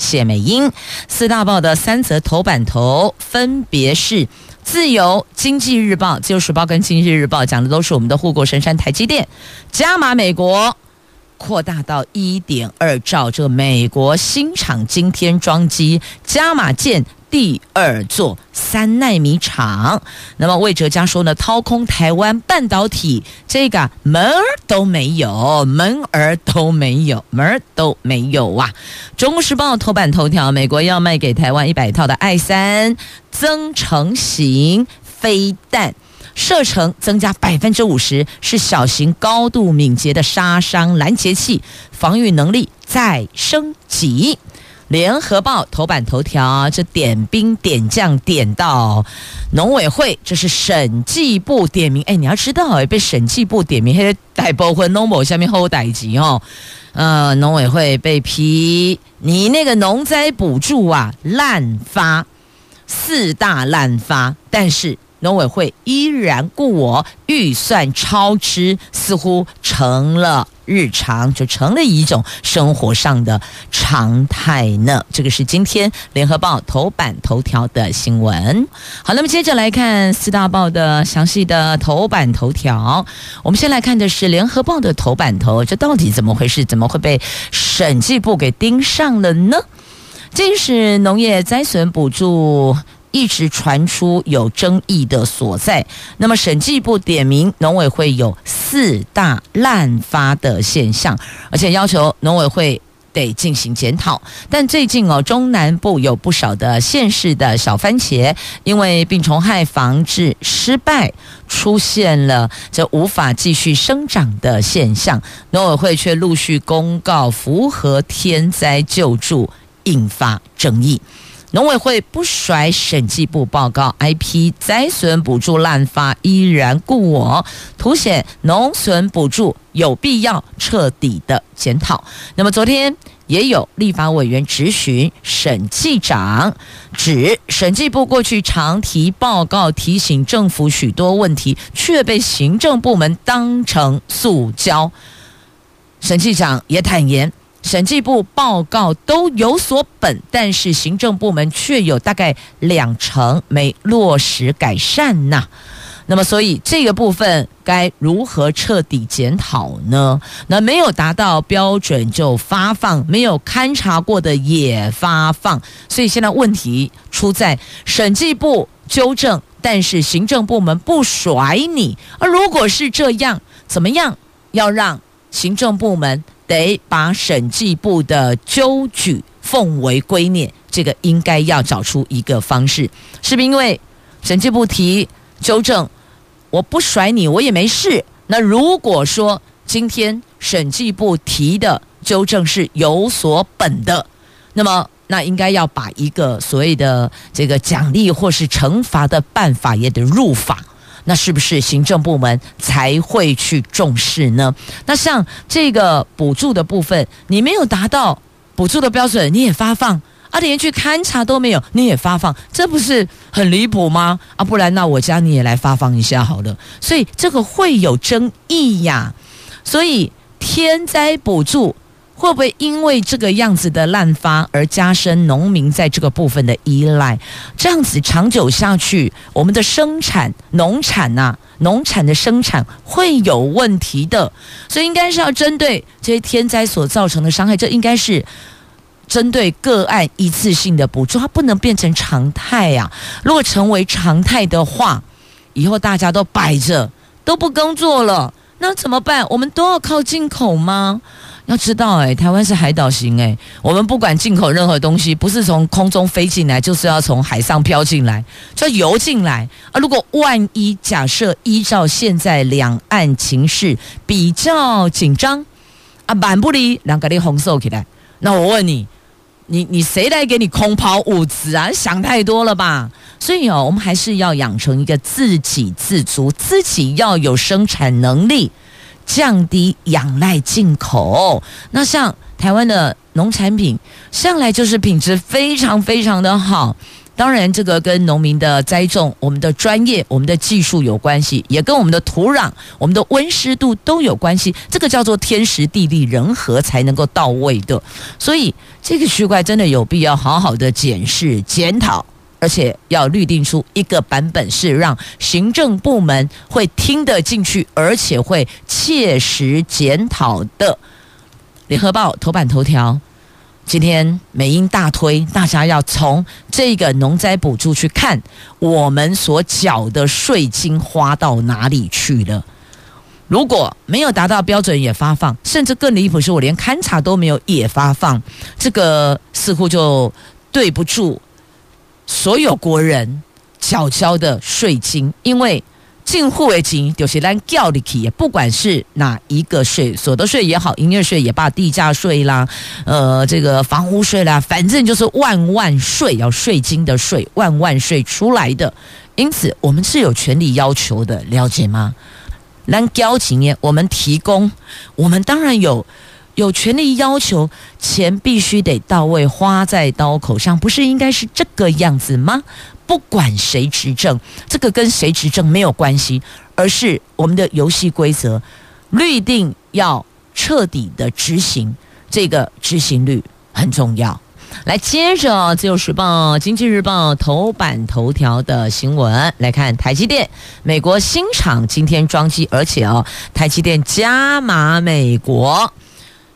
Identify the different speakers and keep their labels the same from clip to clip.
Speaker 1: 谢美英。四大报的三则头版头分别是。自由经济日报、自由时报跟经济日报讲的都是我们的护国神山台积电加码美国扩大到一点二兆，这美国新厂今天装机加码建第二座三奈米厂。那么魏哲家说呢，掏空台湾半导体，这个门儿都没有，门儿都没有，门儿都没有啊！中国时报头版头条，美国要卖给台湾一百套的爱三。增程型飞弹射程增加百分之五十，是小型高度敏捷的杀伤拦截器，防御能力再升级。联合报头版头条，这点兵点将点到农委会，这是审计部点名。哎，你要知道，哎，被审计部点名，还逮包括农某下面后逮级哦。呃，农委会被批，你那个农灾补助啊滥发。四大滥发，但是农委会依然故我，预算超支似乎成了日常，就成了一种生活上的常态呢。这个是今天联合报头版头条的新闻。好，那么接着来看四大报的详细的头版头条。我们先来看的是联合报的头版头，这到底怎么回事？怎么会被审计部给盯上了呢？这是农业灾损补助一直传出有争议的所在。那么审计部点名农委会有四大滥发的现象，而且要求农委会得进行检讨。但最近哦，中南部有不少的县市的小番茄，因为病虫害防治失败，出现了这无法继续生长的现象，农委会却陆续公告符合天灾救助。引发争议，农委会不甩审计部报告，IP 灾损补助滥发依然故我，凸显农损补助有必要彻底的检讨。那么昨天也有立法委员质询审计长，指审计部过去常提报告提醒政府许多问题，却被行政部门当成塑胶。审计长也坦言。审计部报告都有所本，但是行政部门却有大概两成没落实改善呐、那么，所以这个部分该如何彻底检讨呢？那没有达到标准就发放，没有勘察过的也发放。所以现在问题出在审计部纠正，但是行政部门不甩你。而如果是这样，怎么样要让行政部门？得把审计部的纠举奉为圭臬，这个应该要找出一个方式，是不是因为审计部提纠正，我不甩你，我也没事。那如果说今天审计部提的纠正是有所本的，那么那应该要把一个所谓的这个奖励或是惩罚的办法也得入法。那是不是行政部门才会去重视呢？那像这个补助的部分，你没有达到补助的标准，你也发放啊，连去勘察都没有，你也发放，这不是很离谱吗？啊，不然那我家你也来发放一下好了。所以这个会有争议呀。所以天灾补助。会不会因为这个样子的滥发而加深农民在这个部分的依赖？这样子长久下去，我们的生产农产呐，农产的生产会有问题的。所以应该是要针对这些天灾所造成的伤害，这应该是针对个案一次性的补助，它不能变成常态呀。如果成为常态的话，以后大家都摆着都不工作了，那怎么办？我们都要靠进口吗？要知道，哎，台湾是海岛型，哎，我们不管进口任何东西，不是从空中飞进来，就是要从海上飘进来，就要游进来啊！如果万一假设依照现在两岸情势比较紧张啊，蛮不离两个的红色起来，那我问你，你你谁来给你空抛物资啊？想太多了吧？所以哦，我们还是要养成一个自给自足，自己要有生产能力，降低仰赖进口。那像台湾的农产品，向来就是品质非常非常的好。当然，这个跟农民的栽种、我们的专业、我们的技术有关系，也跟我们的土壤、我们的温湿度都有关系。这个叫做天时地利人和才能够到位的。所以，这个区块真的有必要好好的检视、检讨，而且要律定出一个版本，是让行政部门会听得进去，而且会切实检讨的。联合报头版头条。今天美英大推，大家要从这个农灾补助去看我们所缴的税金花到哪里去了。如果没有达到标准也发放，甚至更离谱是我连勘察都没有也发放，这个似乎就对不住所有国人缴交的税金，因为。进户为金，就是咱缴的起，不管是哪一个税，所得税也好，营业税也罢，地价税啦，呃，这个房屋税啦，反正就是万万税，要税金的税，万万税出来的。因此，我们是有权利要求的，了解吗？咱缴钱耶，我们提供，我们当然有有权利要求，钱必须得到位，花在刀口上，不是应该是这个样子吗？不管谁执政，这个跟谁执政没有关系，而是我们的游戏规则，律定要彻底的执行，这个执行率很重要。来，接着《自由时报》《经济日报》头版头条的新闻来看，台积电美国新厂今天装机，而且哦，台积电加码美国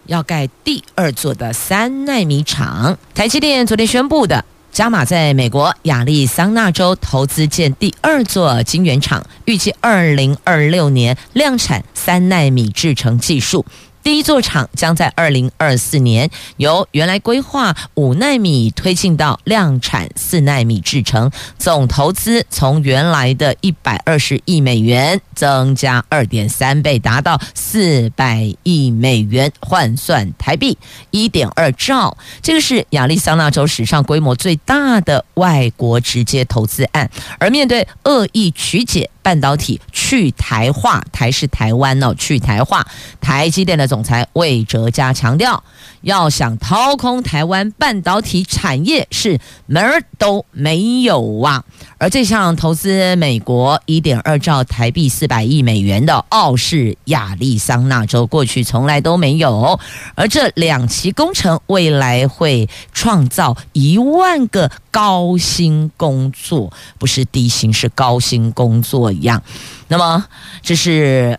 Speaker 1: 要盖第二座的三纳米厂，台积电昨天宣布的。加码在美国亚利桑那州投资建第二座晶圆厂，预计二零二六年量产三纳米制程技术。第一座厂将在二零二四年由原来规划五纳米推进到量产四纳米制程，总投资从原来的一百二十亿美元增加二点三倍，达到四百亿美元，换算台币一点二兆。这个是亚利桑那州史上规模最大的外国直接投资案，而面对恶意曲解。半导体去台化，台是台湾哦，去台化。台积电的总裁魏哲家强调，要想掏空台湾半导体产业是门儿都没有啊！而这项投资美国一点二兆台币四百亿美元的澳式亚利桑那州，过去从来都没有。而这两期工程未来会创造一万个高薪工作，不是低薪，是高薪工作一样。那么这是。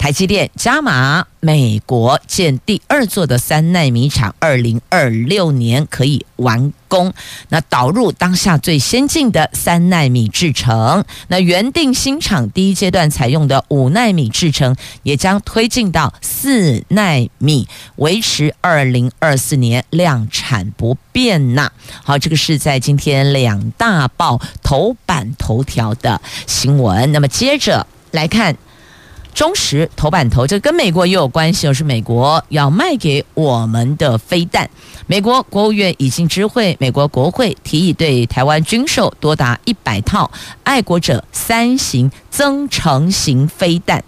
Speaker 1: 台积电加码美国建第二座的三纳米厂，二零二六年可以完工。那导入当下最先进的三纳米制程。那原定新厂第一阶段采用的五纳米制程，也将推进到四纳米，维持二零二四年量产不变呐。好，这个是在今天两大报头版头条的新闻。那么接着来看。中时头版头，这跟美国也有关系，就是美国要卖给我们的飞弹。美国国务院已经知会美国国会，提议对台湾军售多达一百套爱国者三型增程型飞弹，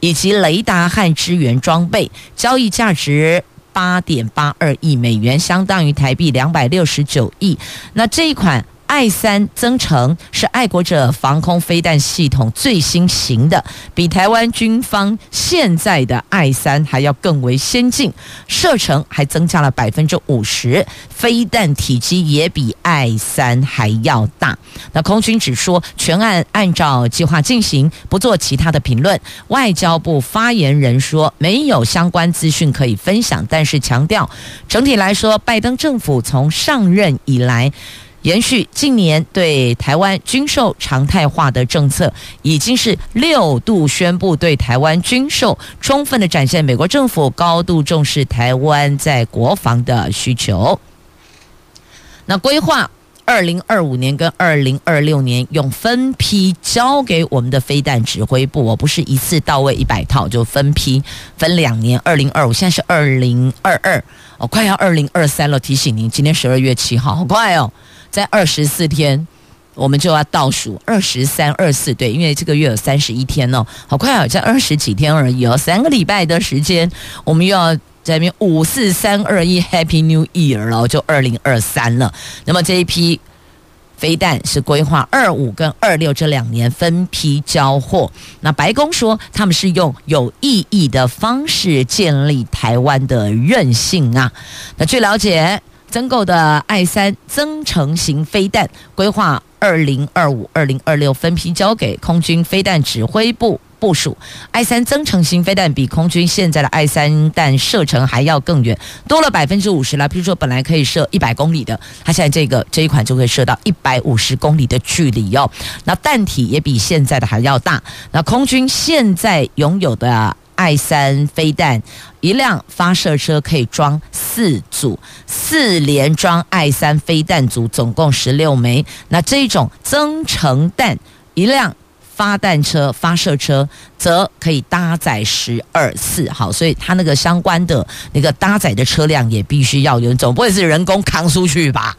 Speaker 1: 以及雷达和支援装备，交易价值八点八二亿美元，相当于台币两百六十九亿。那这一款。爱三增程是爱国者防空飞弹系统最新型的，比台湾军方现在的爱三还要更为先进，射程还增加了百分之五十，飞弹体积也比爱三还要大。那空军只说全案按照计划进行，不做其他的评论。外交部发言人说没有相关资讯可以分享，但是强调整体来说，拜登政府从上任以来。延续近年对台湾军售常态化的政策，已经是六度宣布对台湾军售，充分的展现美国政府高度重视台湾在国防的需求。那规划二零二五年跟二零二六年用分批交给我们的飞弹指挥部，我不是一次到位一百套，就分批分两年，二零二五现在是二零二二。哦，快要二零二三了。提醒您，今天十二月七号，好快哦，在二十四天，我们就要倒数二十三、二四，对，因为这个月有三十一天哦，好快哦，在二十几天而已哦，三个礼拜的时间，我们又要在那边五四三二一 Happy New Year 了，就二零二三了。那么这一批。飞弹是规划二五跟二六这两年分批交货。那白宫说他们是用有意义的方式建立台湾的韧性啊。那据了解，增购的爱三增程型飞弹规划二零二五、二零二六分批交给空军飞弹指挥部。部署 I 三增程型飞弹比空军现在的 I 三弹射程还要更远，多了百分之五十了。比如说，本来可以射一百公里的，它现在这个这一款就会射到一百五十公里的距离哦。那弹体也比现在的还要大。那空军现在拥有的 I 三飞弹，一辆发射车可以装四组，四连装 I 三飞弹组，总共十六枚。那这种增程弹，一辆。发弹车、发射车则可以搭载十二次，好，所以它那个相关的那个搭载的车辆也必须要有，总不会是人工扛出去吧？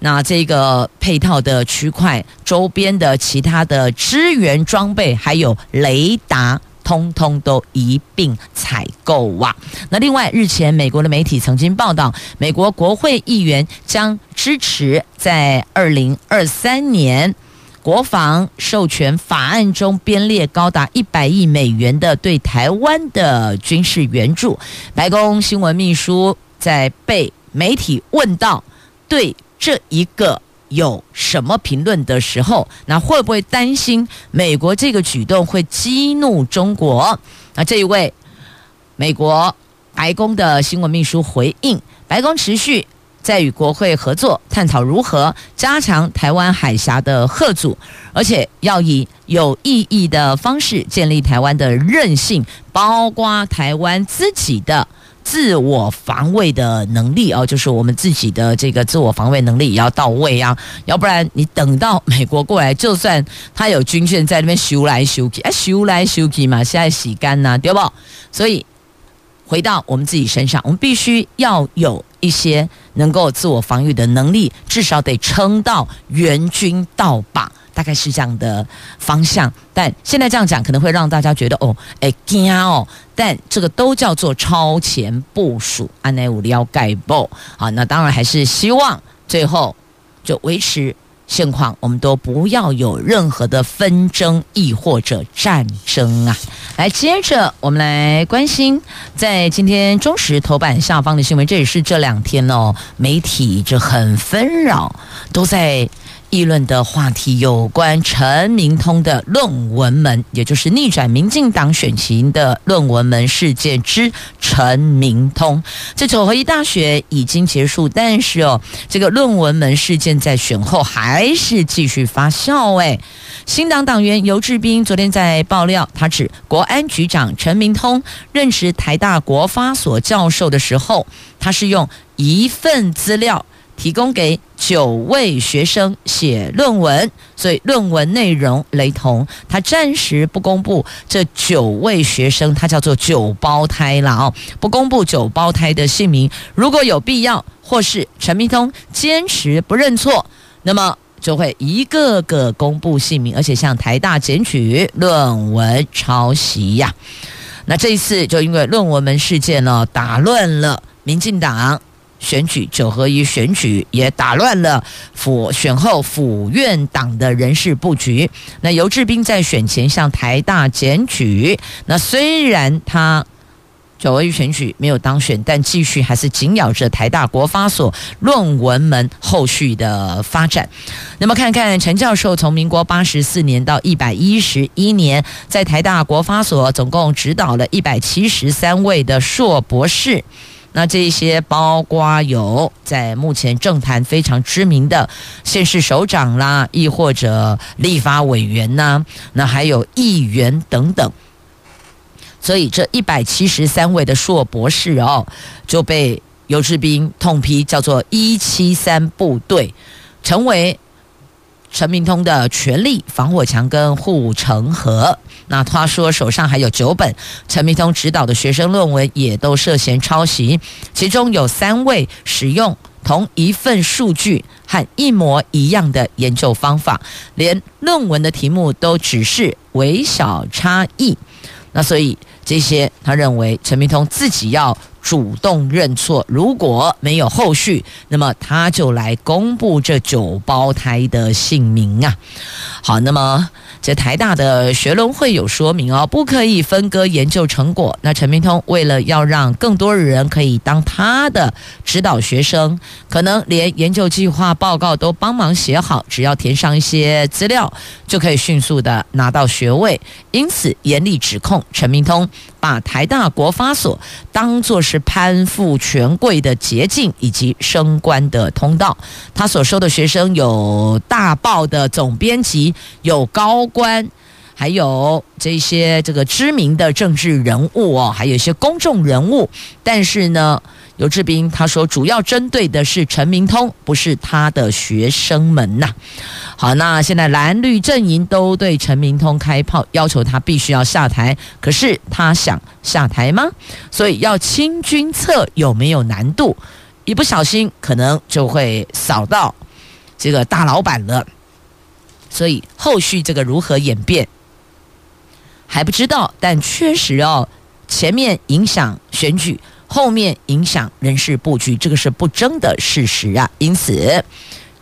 Speaker 1: 那这个配套的区块周边的其他的支援装备，还有雷达，通通都一并采购哇！那另外，日前美国的媒体曾经报道，美国国会议员将支持在二零二三年。国防授权法案中编列高达一百亿美元的对台湾的军事援助。白宫新闻秘书在被媒体问到对这一个有什么评论的时候，那会不会担心美国这个举动会激怒中国？那这一位美国白宫的新闻秘书回应：白宫持续。在与国会合作，探讨如何加强台湾海峡的吓阻，而且要以有意义的方式建立台湾的韧性，包括台湾自己的自我防卫的能力哦，就是我们自己的这个自我防卫能力也要到位啊，要不然你等到美国过来，就算他有军舰在那边修来修去，哎，修来修去嘛，现在洗干呐，对不？所以回到我们自己身上，我们必须要有。一些能够自我防御的能力，至少得撑到援军到吧，大概是这样的方向。但现在这样讲，可能会让大家觉得哦，哎惊哦。但这个都叫做超前部署，安内无了解不？好，那当然还是希望最后就维持。现况，我们都不要有任何的纷争，亦或者战争啊！来，接着我们来关心在今天中时头版下方的新闻，这也是这两天哦，媒体这很纷扰，都在。议论的话题有关陈明通的论文门，也就是逆转民进党选情的论文门事件之陈明通。这九合一大学已经结束，但是哦，这个论文门事件在选后还是继续发酵。哎，新党党员游志斌昨天在爆料，他指国安局长陈明通任职台大国发所教授的时候，他是用一份资料。提供给九位学生写论文，所以论文内容雷同。他暂时不公布这九位学生，他叫做九胞胎了哦，不公布九胞胎的姓名。如果有必要，或是陈明通坚持不认错，那么就会一个个公布姓名，而且向台大检举论文抄袭呀。那这一次就因为论文门事件呢，打乱了民进党。选举九合一选举也打乱了府选后府院党的人事布局。那尤志斌在选前向台大检举，那虽然他九合一选举没有当选，但继续还是紧咬着台大国发所论文门后续的发展。那么看看陈教授从民国八十四年到一百一十一年，在台大国发所总共指导了一百七十三位的硕博士。那这些包括有在目前政坛非常知名的县市首长啦，亦或者立法委员呐、那还有议员等等。所以这一百七十三位的硕博士哦，就被游志斌痛批叫做“一七三部队”，成为陈明通的权力防火墙跟护城河。那他说手上还有九本陈明通指导的学生论文，也都涉嫌抄袭，其中有三位使用同一份数据和一模一样的研究方法，连论文的题目都只是微小差异。那所以这些，他认为陈明通自己要主动认错，如果没有后续，那么他就来公布这九胞胎的姓名啊。好，那么。这台大的学伦会有说明哦，不可以分割研究成果。那陈明通为了要让更多人可以当他的指导学生，可能连研究计划报告都帮忙写好，只要填上一些资料，就可以迅速的拿到学位。因此严厉指控陈明通把台大国发所当作是攀附权贵的捷径以及升官的通道。他所收的学生有大报的总编辑，有高。官，还有这些这个知名的政治人物哦，还有一些公众人物。但是呢，游志斌他说，主要针对的是陈明通，不是他的学生们呐。好，那现在蓝绿阵营都对陈明通开炮，要求他必须要下台。可是他想下台吗？所以要清君侧有没有难度？一不小心可能就会扫到这个大老板了。所以后续这个如何演变还不知道，但确实哦，前面影响选举，后面影响人事布局，这个是不争的事实啊。因此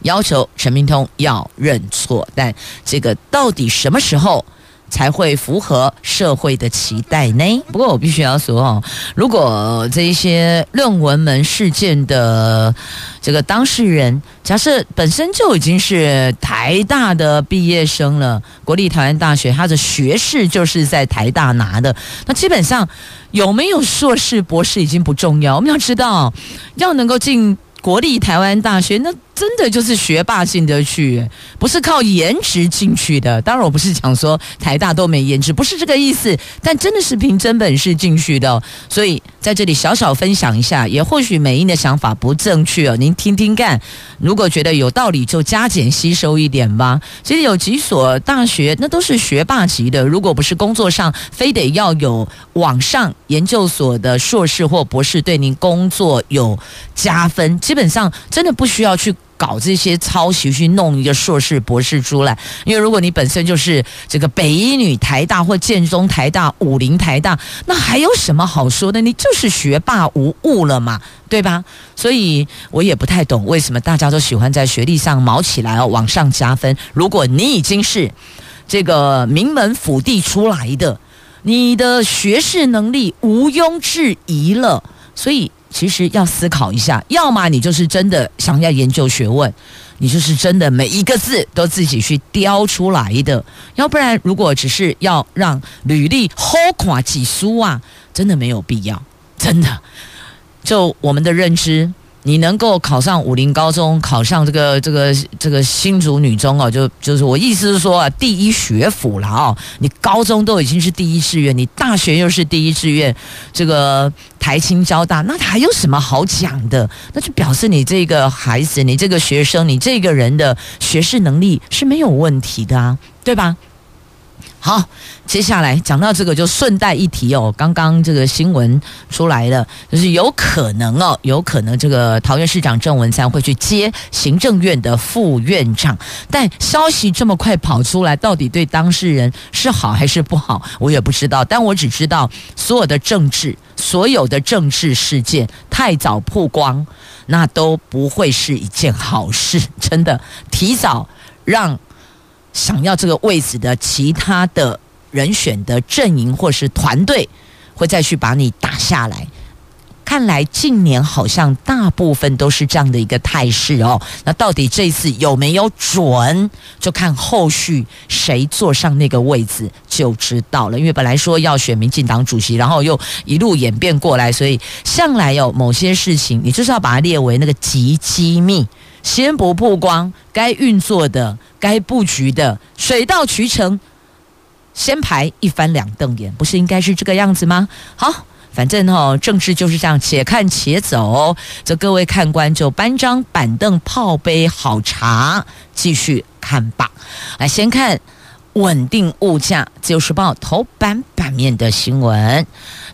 Speaker 1: 要求陈明通要认错，但这个到底什么时候才会符合社会的期待呢？不过我必须要说哦，如果这一些论文门事件的。这个当事人假设本身就已经是台大的毕业生了，国立台湾大学，他的学士就是在台大拿的。那基本上有没有硕士、博士已经不重要，我们要知道要能够进国立台湾大学，那。真的就是学霸进得去，不是靠颜值进去的。当然，我不是讲说台大都没颜值，不是这个意思。但真的是凭真本事进去的，所以在这里小小分享一下，也或许美英的想法不正确哦，您听听看。如果觉得有道理，就加减吸收一点吧。其实有几所大学，那都是学霸级的。如果不是工作上非得要有往上研究所的硕士或博士，对您工作有加分，基本上真的不需要去。搞这些抄袭去弄一个硕士博士出来，因为如果你本身就是这个北医女台大或建中台大、武林台大，那还有什么好说的？你就是学霸无误了嘛，对吧？所以我也不太懂为什么大家都喜欢在学历上毛起来哦，往上加分。如果你已经是这个名门府第出来的，你的学识能力毋庸置疑了，所以。其实要思考一下，要么你就是真的想要研究学问，你就是真的每一个字都自己去雕出来的；要不然，如果只是要让履历好看几书啊，真的没有必要。真的，就我们的认知。你能够考上武陵高中，考上这个这个这个新竹女中哦，就就是我意思是说啊，第一学府了哦。你高中都已经是第一志愿，你大学又是第一志愿，这个台清交大，那还有什么好讲的？那就表示你这个孩子，你这个学生，你这个人的学识能力是没有问题的啊，对吧？好，接下来讲到这个就顺带一提哦，刚刚这个新闻出来了，就是有可能哦，有可能这个桃园市长郑文灿会去接行政院的副院长，但消息这么快跑出来，到底对当事人是好还是不好，我也不知道。但我只知道，所有的政治，所有的政治事件太早曝光，那都不会是一件好事，真的，提早让。想要这个位置的其他的人选的阵营或是团队，会再去把你打下来。看来近年好像大部分都是这样的一个态势哦。那到底这次有没有准，就看后续谁坐上那个位置就知道了。因为本来说要选民进党主席，然后又一路演变过来，所以向来有某些事情，你就是要把它列为那个极机密。先不曝光，该运作的、该布局的，水到渠成，先排一翻两瞪眼，不是应该是这个样子吗？好，反正哦，政治就是这样，且看且走。这各位看官就搬张板凳、泡杯好茶，继续看吧。来，先看稳定物价，《自由时报》头版版面的新闻。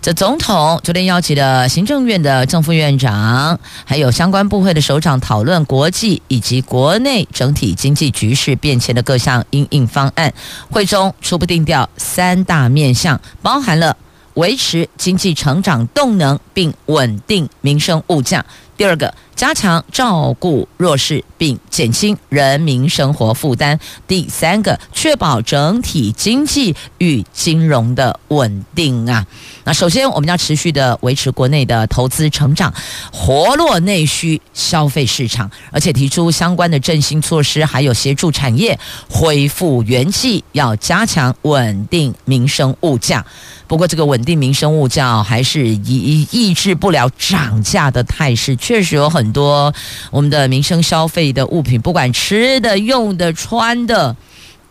Speaker 1: 这总统昨天邀请了行政院的正副院长，还有相关部会的首长讨论国际以及国内整体经济局势变迁的各项应应方案。会中初步定调三大面向，包含了维持经济成长动能，并稳定民生物价。第二个，加强照顾弱势，并减轻人民生活负担。第三个，确保整体经济与金融的稳定啊。那首先，我们要持续的维持国内的投资成长，活络内需消费市场，而且提出相关的振兴措施，还有协助产业恢复元气，要加强稳定民生物价。不过，这个稳定民生物价还是抑抑制不了涨价的态势，确实有很多我们的民生消费的物品，不管吃的、用的、穿的，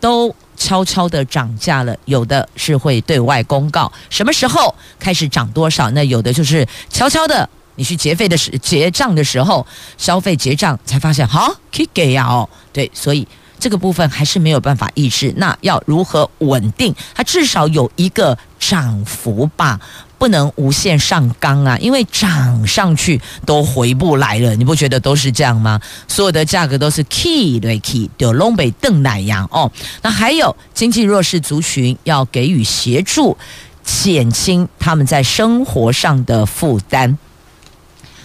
Speaker 1: 都。悄悄的涨价了，有的是会对外公告什么时候开始涨多少，那有的就是悄悄的，你去结费的时结账的时候，消费结账才发现，好可以给呀哦，对，所以这个部分还是没有办法抑制，那要如何稳定？它至少有一个涨幅吧。不能无限上纲啊，因为涨上去都回不来了，你不觉得都是这样吗？所有的价格都是 key 对 key，就龙北邓奶羊哦。那还有经济弱势族群要给予协助，减轻他们在生活上的负担，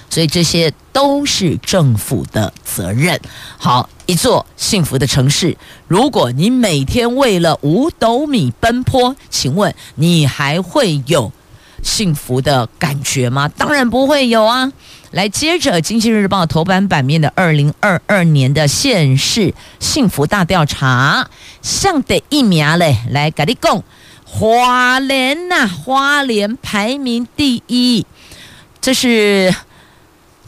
Speaker 1: 所以这些都是政府的责任。好，一座幸福的城市，如果你每天为了五斗米奔波，请问你还会有？幸福的感觉吗？当然不会有啊！来，接着《经济日报》头版版面的二零二二年的县市幸福大调查，上的一名嘞，来跟你讲，华联呐，花联排名第一，这是。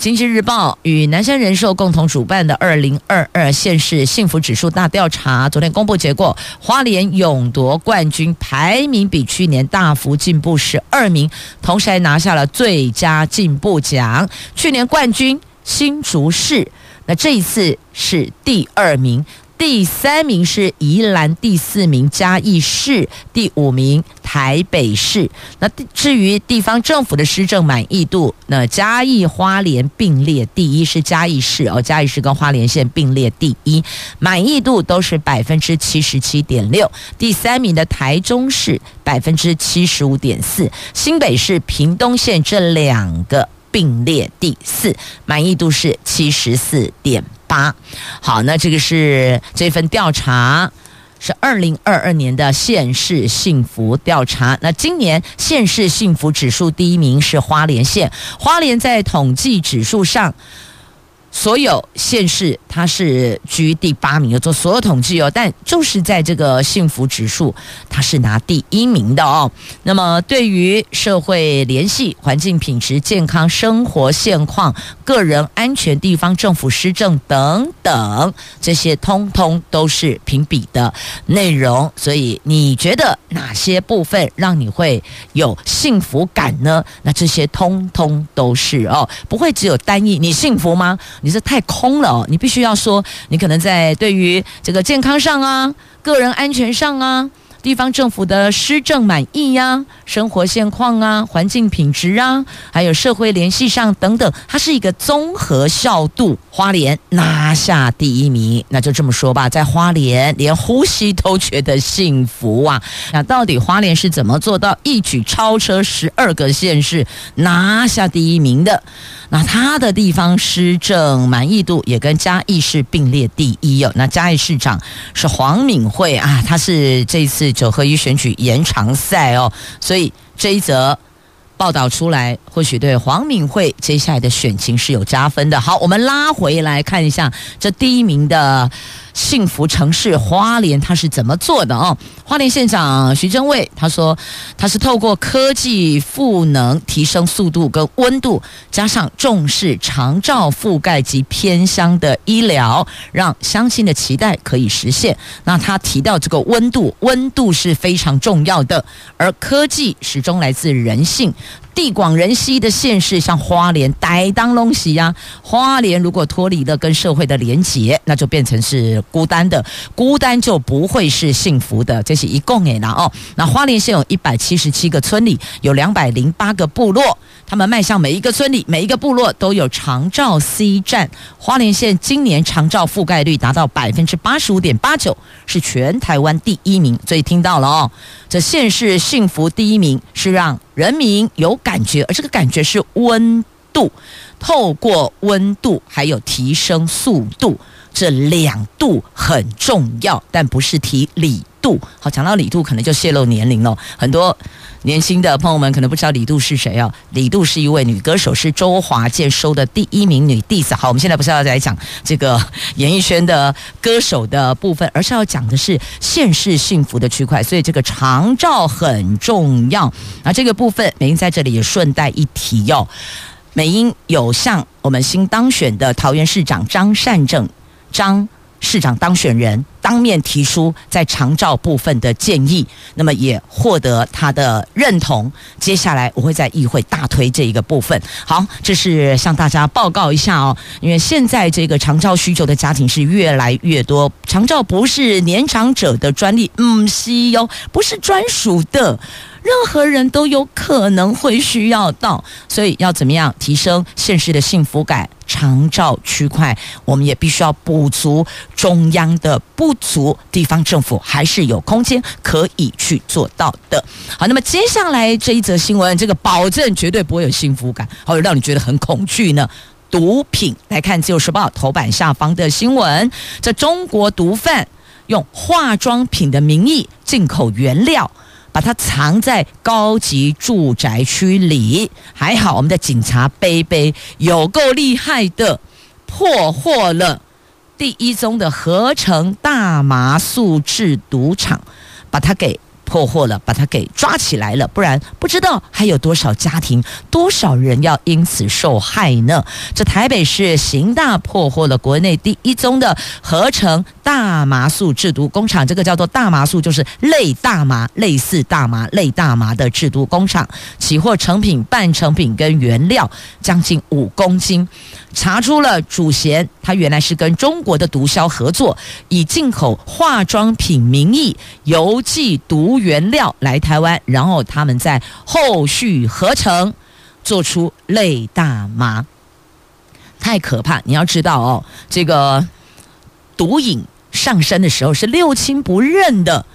Speaker 1: 经济日报与南山人寿共同主办的二零二二县市幸福指数大调查，昨天公布结果，花莲勇夺冠军，排名比去年大幅进步十二名，同时还拿下了最佳进步奖。去年冠军新竹市，那这一次是第二名。第三名是宜兰，第四名嘉义市，第五名台北市。那至于地方政府的施政满意度，那嘉义花莲并列第一，是嘉义市哦，嘉义市跟花莲县并列第一，满意度都是百分之七十七点六。第三名的台中市百分之七十五点四，新北市、屏东县这两个并列第四，满意度是七十四点。八，好，那这个是这份调查，是二零二二年的县市幸福调查。那今年县市幸福指数第一名是花莲县，花莲在统计指数上。所有县市，它是居第八名，做所有统计哦，但就是在这个幸福指数，它是拿第一名的哦。那么，对于社会联系、环境品质、健康生活现况、个人安全、地方政府施政等等，这些通通都是评比的内容。所以，你觉得哪些部分让你会有幸福感呢？那这些通通都是哦，不会只有单一。你幸福吗？你这太空了哦，你必须要说，你可能在对于这个健康上啊、个人安全上啊。地方政府的施政满意呀、生活现况啊，环境品质啊，还有社会联系上等等，它是一个综合效度。花莲拿下第一名，那就这么说吧，在花莲连呼吸都觉得幸福啊。那到底花莲是怎么做到一举超车十二个县市拿下第一名的？那他的地方施政满意度也跟嘉义市并列第一哦。那嘉义市长是黄敏惠啊，他是这次。九合一选举延长赛哦，所以这一则报道出来，或许对黄敏惠接下来的选情是有加分的。好，我们拉回来看一下这第一名的。幸福城市花莲，它是怎么做的哦？花莲县长徐正伟他说，他是透过科技赋能，提升速度跟温度，加上重视长照覆盖及偏乡的医疗，让乡亲的期待可以实现。那他提到这个温度，温度是非常重要的，而科技始终来自人性。地广人稀的县市，像花莲、台东拢是呀。花莲如果脱离了跟社会的连结，那就变成是孤单的，孤单就不会是幸福的。这是一共诶啦哦。那花莲县有一百七十七个村里，有两百零八个部落，他们迈向每一个村里、每一个部落都有长照 C 站。花莲县今年长照覆盖率达到百分之八十五点八九，是全台湾第一名。所以听到了哦，这县市幸福第一名是让人民有感觉，而这个感觉是温度，透过温度还有提升速度，这两度很重要，但不是提李度。好，讲到李度，可能就泄露年龄了。很多年轻的朋友们可能不知道李度是谁啊？李度是一位女歌手，是周华健收的第一名女弟子。好，我们现在不是要来讲这个演艺圈的歌手的部分，而是要讲的是现世幸福的区块。所以这个长照很重要。那这个部分，美英在这里也顺带一提哟。美英有向我们新当选的桃园市长张善政张市长当选人。当面提出在长照部分的建议，那么也获得他的认同。接下来我会在议会大推这一个部分。好，这是向大家报告一下哦，因为现在这个长照需求的家庭是越来越多，长照不是年长者的专利，嗯，西哟，不是专属的。任何人都有可能会需要到，所以要怎么样提升现实的幸福感？长照区块，我们也必须要补足中央的不足，地方政府还是有空间可以去做到的。好，那么接下来这一则新闻，这个保证绝对不会有幸福感，或者让你觉得很恐惧呢？毒品，来看《自由时报》头版下方的新闻，这中国毒贩用化妆品的名义进口原料。把它藏在高级住宅区里，还好我们的警察杯杯有够厉害的，破获了第一宗的合成大麻素制毒厂，把它给。破获了，把它给抓起来了，不然不知道还有多少家庭、多少人要因此受害呢？这台北市刑大破获了国内第一宗的合成大麻素制毒工厂，这个叫做大麻素，就是类大麻、类似大麻、类大麻的制毒工厂，起获成品、半成品跟原料将近五公斤。查出了主嫌，他原来是跟中国的毒枭合作，以进口化妆品名义邮寄毒原料来台湾，然后他们在后续合成，做出类大麻，太可怕！你要知道哦，这个毒瘾上身的时候是六亲不认的。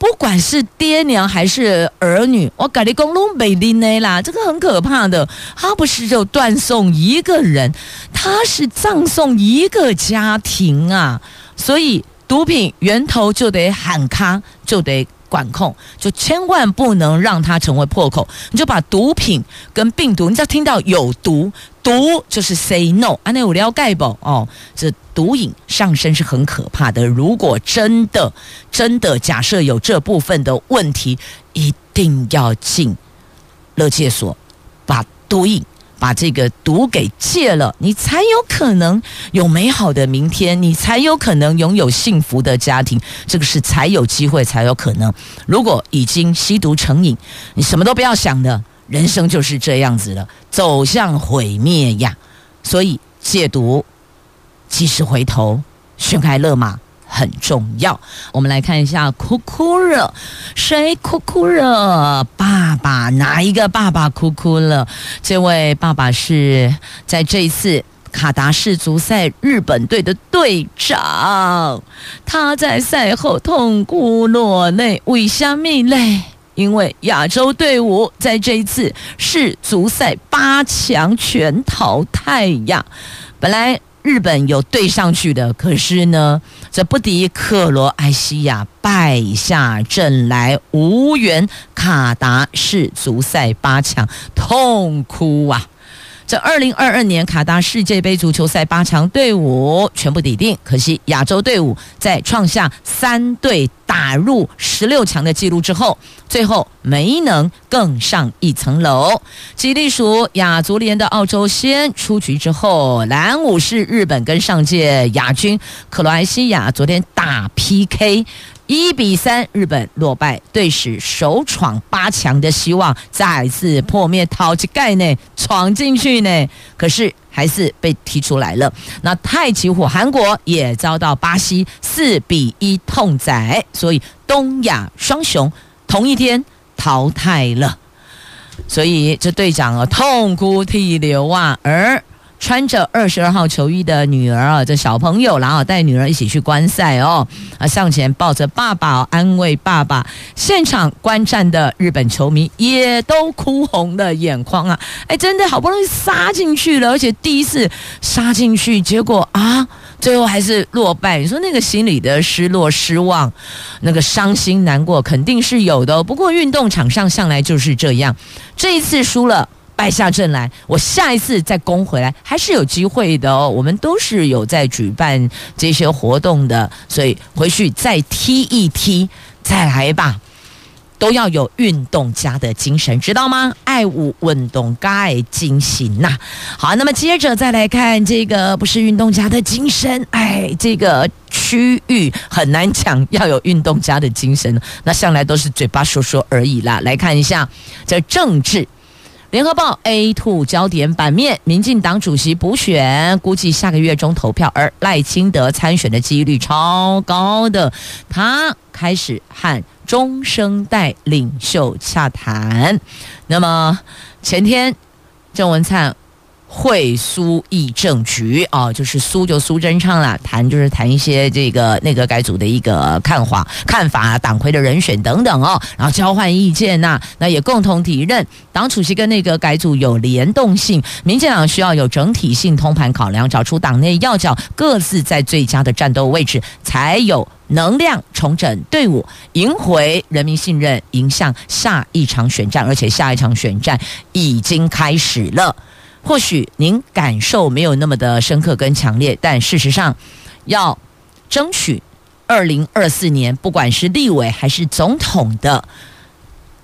Speaker 1: 不管是爹娘还是儿女，我跟你讲拢袂拎的啦，这个很可怕的。他不是就断送一个人，他是葬送一个家庭啊！所以毒品源头就得喊卡，就得管控，就千万不能让它成为破口。你就把毒品跟病毒，你只要听到有毒。毒就是 say no，安内有了解不？哦，这毒瘾上身是很可怕的。如果真的真的假设有这部分的问题，一定要进勒戒所，把毒瘾把这个毒给戒了，你才有可能有美好的明天，你才有可能拥有幸福的家庭。这个是才有机会，才有可能。如果已经吸毒成瘾，你什么都不要想的。人生就是这样子了，走向毁灭呀！所以戒毒，及时回头，悬崖勒马很重要。我们来看一下，哭哭了，谁哭哭了？爸爸，哪一个爸爸哭哭了？这位爸爸是在这一次卡达世足赛日本队的队长，他在赛后痛哭落泪，为什么嘞？因为亚洲队伍在这一次世足赛八强全淘汰呀，本来日本有对上去的，可是呢，这不敌克罗埃西亚败下阵来，无缘卡达世足赛八强，痛哭啊！这二零二二年卡达世界杯足球赛八强队伍全部抵定，可惜亚洲队伍在创下三队打入十六强的纪录之后，最后没能更上一层楼。吉利属亚足联的澳洲先出局之后，蓝武士日本跟上届亚军克罗埃西亚昨天打 PK。一比三，日本落败，队史首闯八强的希望再次破灭，淘气盖内闯进去呢，可是还是被踢出来了。那太极虎韩国也遭到巴西四比一痛宰，所以东亚双雄同一天淘汰了。所以这队长啊，痛哭涕流啊，而。穿着二十二号球衣的女儿啊，这小朋友，然后带女儿一起去观赛哦，啊，上前抱着爸爸安慰爸爸。现场观战的日本球迷也都哭红了眼眶啊！哎，真的好不容易杀进去了，而且第一次杀进去，结果啊，最后还是落败。你说那个心里的失落、失望，那个伤心难过，肯定是有的。不过运动场上向来就是这样，这一次输了。败下阵来，我下一次再攻回来还是有机会的哦。我们都是有在举办这些活动的，所以回去再踢一踢，再来吧。都要有运动家的精神，知道吗？爱无运动该进行呐。好，那么接着再来看这个，不是运动家的精神，哎，这个区域很难讲，要有运动家的精神，那向来都是嘴巴说说而已啦。来看一下这政治。联合报 A two 焦点版面，民进党主席补选估计下个月中投票，而赖清德参选的几率超高的，他开始和中生代领袖洽谈。那么前天郑文灿。会苏议政局哦，就是苏就苏贞昌啦，谈就是谈一些这个内阁改组的一个看法、看法、党魁的人选等等哦，然后交换意见呐、那也共同提认党主席跟内阁改组有联动性，民进党需要有整体性通盘考量，找出党内要角各自在最佳的战斗位置，才有能量重整队伍，赢回人民信任，迎向下一场选战，而且下一场选战已经开始了。或许您感受没有那么的深刻跟强烈，但事实上，要争取二零二四年，不管是立委还是总统的，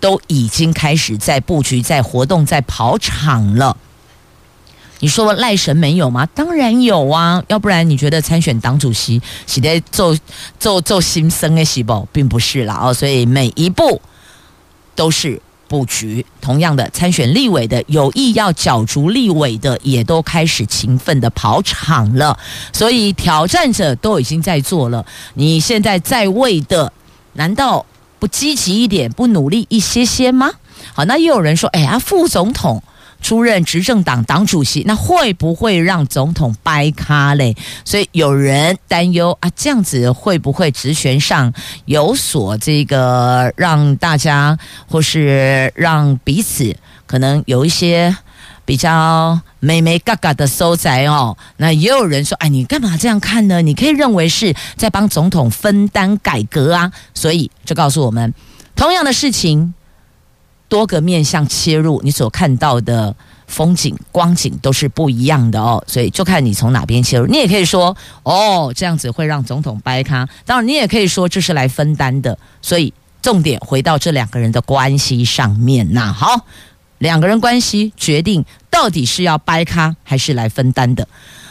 Speaker 1: 都已经开始在布局、在活动、在跑场了。你说赖神没有吗？当然有啊，要不然你觉得参选党主席是在做做做新生的是不？并不是啦哦，所以每一步都是。布局，同样的参选立委的有意要角逐立委的，也都开始勤奋的跑场了。所以挑战者都已经在做了。你现在在位的，难道不积极一点，不努力一些些吗？好，那又有人说，哎呀，副总统。出任执政党党主席，那会不会让总统掰咖嘞？所以有人担忧啊，这样子会不会职权上有所这个让大家或是让彼此可能有一些比较美美嘎嘎的收窄哦？那也有人说，哎，你干嘛这样看呢？你可以认为是在帮总统分担改革啊。所以这告诉我们，同样的事情。多个面向切入，你所看到的风景光景都是不一样的哦，所以就看你从哪边切入。你也可以说，哦，这样子会让总统掰咖。当然，你也可以说这是来分担的。所以重点回到这两个人的关系上面呐。好，两个人关系决定到底是要掰咖还是来分担的。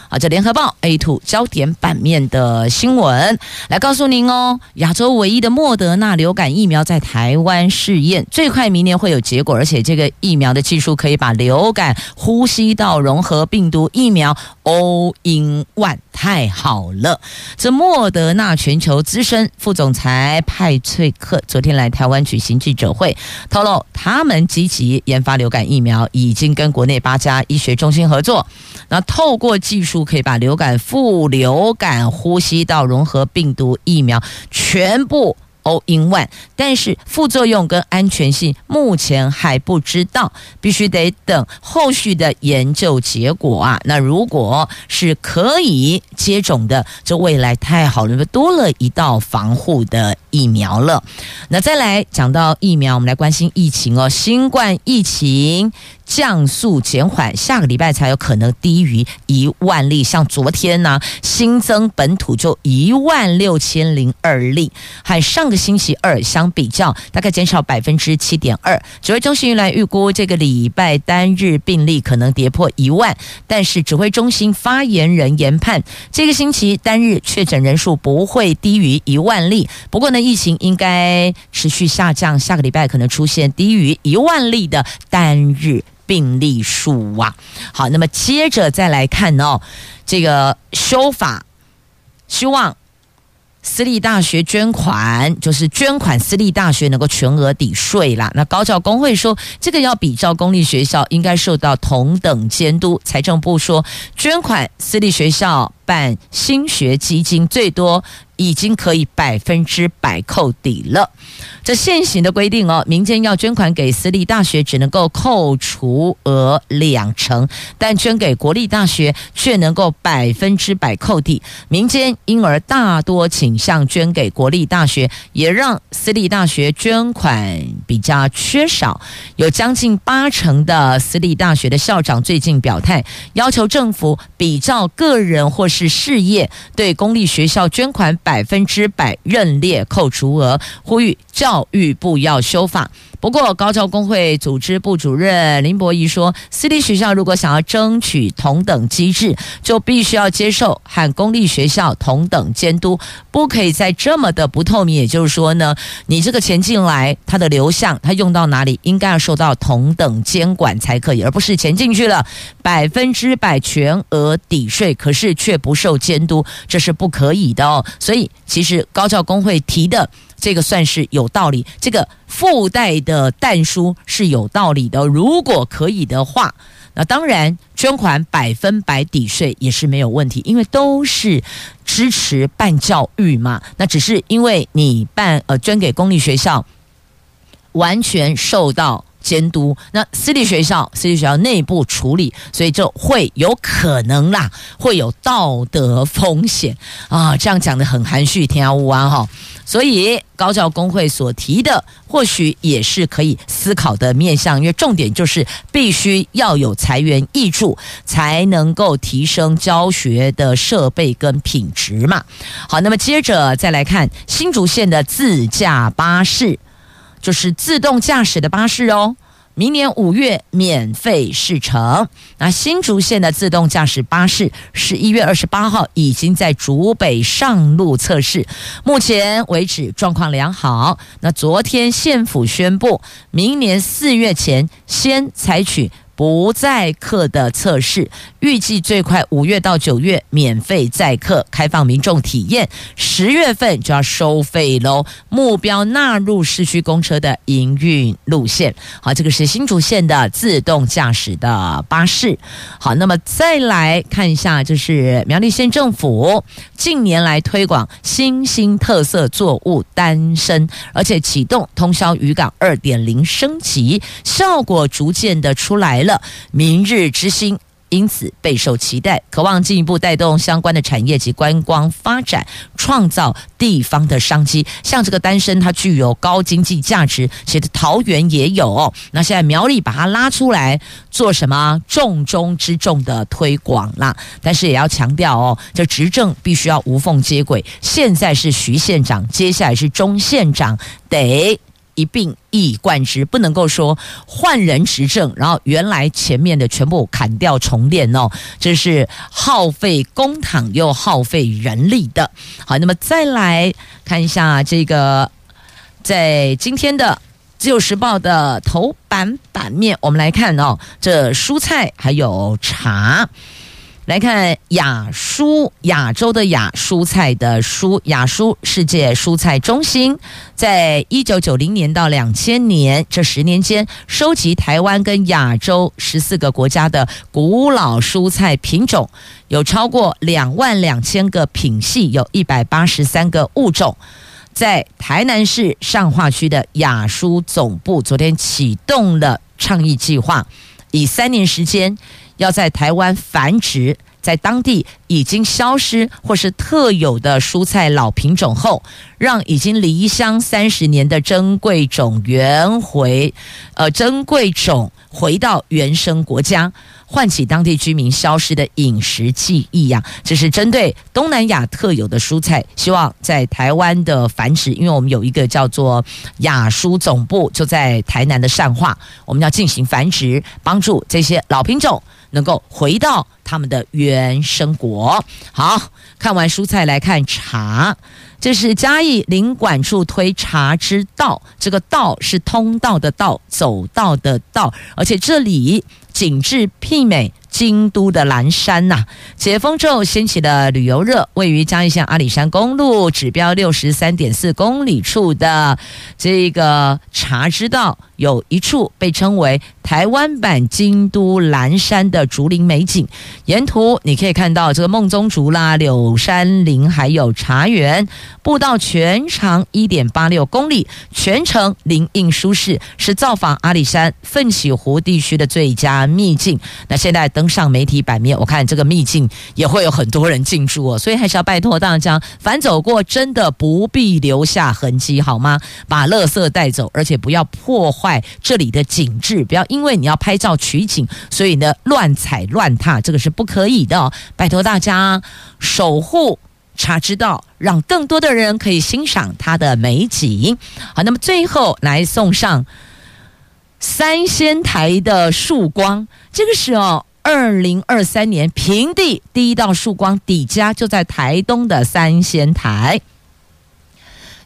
Speaker 1: 啊，这联合报 A two 焦点版面的新闻来告诉您哦，亚洲唯一的莫德纳流感疫苗在台湾试验，最快明年会有结果，而且这个疫苗的技术可以把流感呼吸道融合病毒疫苗 All in One，太好了！这莫德纳全球资深副总裁派翠克昨天来台湾举行记者会，透露他们积极研发流感疫苗，已经跟国内八家医学中心合作，那透过技术。可以把流感、副流感、呼吸道融合病毒疫苗全部 all in one，但是副作用跟安全性目前还不知道，必须得等后续的研究结果啊。那如果是可以接种的，这未来太好了，多了一道防护的疫苗了。那再来讲到疫苗，我们来关心疫情哦，新冠疫情。降速减缓，下个礼拜才有可能低于一万例。像昨天呢，新增本土就一万六千零二例，和上个星期二相比较，大概减少百分之七点二。指挥中心来预估这个礼拜单日病例可能跌破一万，但是指挥中心发言人研判，这个星期单日确诊人数不会低于一万例。不过呢，疫情应该持续下降，下个礼拜可能出现低于一万例的单日病例数啊。好，那么接着再来看哦，这个修法，希望。私立大学捐款就是捐款，私立大学能够全额抵税啦。那高教工会说，这个要比照公立学校，应该受到同等监督。财政部说，捐款私立学校办新学基金，最多。已经可以百分之百扣抵了。这现行的规定哦，民间要捐款给私立大学，只能够扣除额两成，但捐给国立大学却能够百分之百扣抵。民间因而大多倾向捐给国立大学，也让私立大学捐款比较缺少。有将近八成的私立大学的校长最近表态，要求政府比照个人或是事业对公立学校捐款。百分之百认列扣除额，呼吁教育部要修法。不过，高教工会组织部主任林博仪说，私立学校如果想要争取同等机制，就必须要接受和公立学校同等监督，不可以再这么的不透明。也就是说呢，你这个钱进来，它的流向，它用到哪里，应该要受到同等监管才可以，而不是钱进去了，百分之百全额抵税，可是却不受监督，这是不可以的哦。所以，其实高教工会提的。这个算是有道理，这个附带的但书是有道理的。如果可以的话，那当然捐款百分百抵税也是没有问题，因为都是支持办教育嘛。那只是因为你办呃捐给公立学校，完全受到监督，那私立学校私立学校内部处理，所以就会有可能啦，会有道德风险啊。这样讲得很含蓄，天啊乌啊哈。所以高教工会所提的，或许也是可以思考的面向，因为重点就是必须要有财源挹注，才能够提升教学的设备跟品质嘛。好，那么接着再来看新竹县的自驾巴士，就是自动驾驶的巴士哦。明年五月免费试乘。那新竹县的自动驾驶巴士十一月二十八号已经在竹北上路测试，目前为止状况良好。那昨天县府宣布，明年四月前先采取。不载客的测试，预计最快五月到九月免费载客，开放民众体验，十月份就要收费喽。目标纳入市区公车的营运路线。好，这个是新竹县的自动驾驶的巴士。好，那么再来看一下，就是苗栗县政府近年来推广新兴特色作物单身，而且启动通宵渔港二点零升级，效果逐渐的出来了。明日之星，因此备受期待，渴望进一步带动相关的产业及观光发展，创造地方的商机。像这个丹参，它具有高经济价值，其实桃园也有哦。那现在苗栗把它拉出来做什么重中之重的推广啦？但是也要强调哦，这执政必须要无缝接轨。现在是徐县长，接下来是钟县长，得。一并一以贯之，不能够说换人执政，然后原来前面的全部砍掉重练哦，这是耗费公帑又耗费人力的。好，那么再来看一下这个，在今天的《自由时报》的头版版面，我们来看哦，这蔬菜还有茶。来看亚蔬，亚洲的亚蔬菜的蔬，亚蔬世界蔬菜中心，在一九九零年到两千年这十年间，收集台湾跟亚洲十四个国家的古老蔬菜品种，有超过两万两千个品系，有一百八十三个物种。在台南市上化区的亚蔬总部，昨天启动了倡议计划，以三年时间。要在台湾繁殖，在当地已经消失或是特有的蔬菜老品种后，让已经离乡三十年的珍贵种原回，呃，珍贵种回到原生国家，唤起当地居民消失的饮食记忆呀。这是针对东南亚特有的蔬菜，希望在台湾的繁殖，因为我们有一个叫做亚蔬总部，就在台南的善化，我们要进行繁殖，帮助这些老品种。能够回到他们的原生国。好，看完蔬菜来看茶，这是嘉义林管处推茶之道，这个道是通道的道，走道的道，而且这里景致媲美。京都的蓝山呐、解封之后掀起了旅游热。位于嘉义县阿里山公路指标六十三点四公里处的这个茶之道，有一处被称为台湾版京都岚山的竹林美景。沿途你可以看到这个梦中竹啦、柳杉林，还有茶园。步道全长一点八六公里，全程林荫舒适，是造访阿里山奋起湖地区的最佳秘境。那现在登。上媒体版面，我看这个秘境也会有很多人进驻哦，所以还是要拜托大家，凡走过真的不必留下痕迹，好吗？把垃圾带走，而且不要破坏这里的景致，不要因为你要拍照取景，所以呢乱踩乱踏，这个是不可以的。拜托大家守护茶之道，让更多的人可以欣赏它的美景。好，那么最后来送上三仙台的曙光，这个是哦。二零二三年平地第一道曙光底家就在台东的三仙台，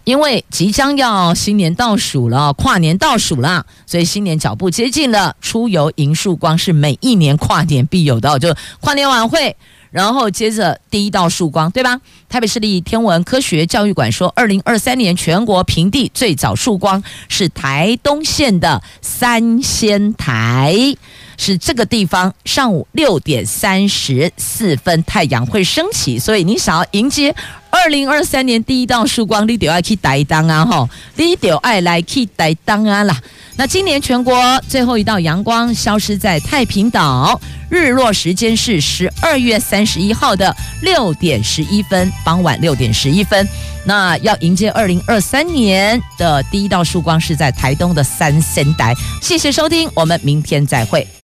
Speaker 1: 因为即将要新年倒数了，跨年倒数了，所以新年脚步接近了，出游迎曙光是每一年跨年必有的，就跨年晚会，然后接着第一道曙光，对吧？台北市立天文科学教育馆说，二零二三年全国平地最早曙光是台东县的三仙台。是这个地方上午六点三十四分太阳会升起，所以你想要迎接二零二三年第一道曙光，你得要去台东啊！吼，你得爱来去台东啊啦。那今年全国最后一道阳光消失在太平岛，日落时间是十二月三十一号的六点十一分，傍晚六点十一分。那要迎接二零二三年的第一道曙光是在台东的三仙台。谢谢收听，我们明天再会。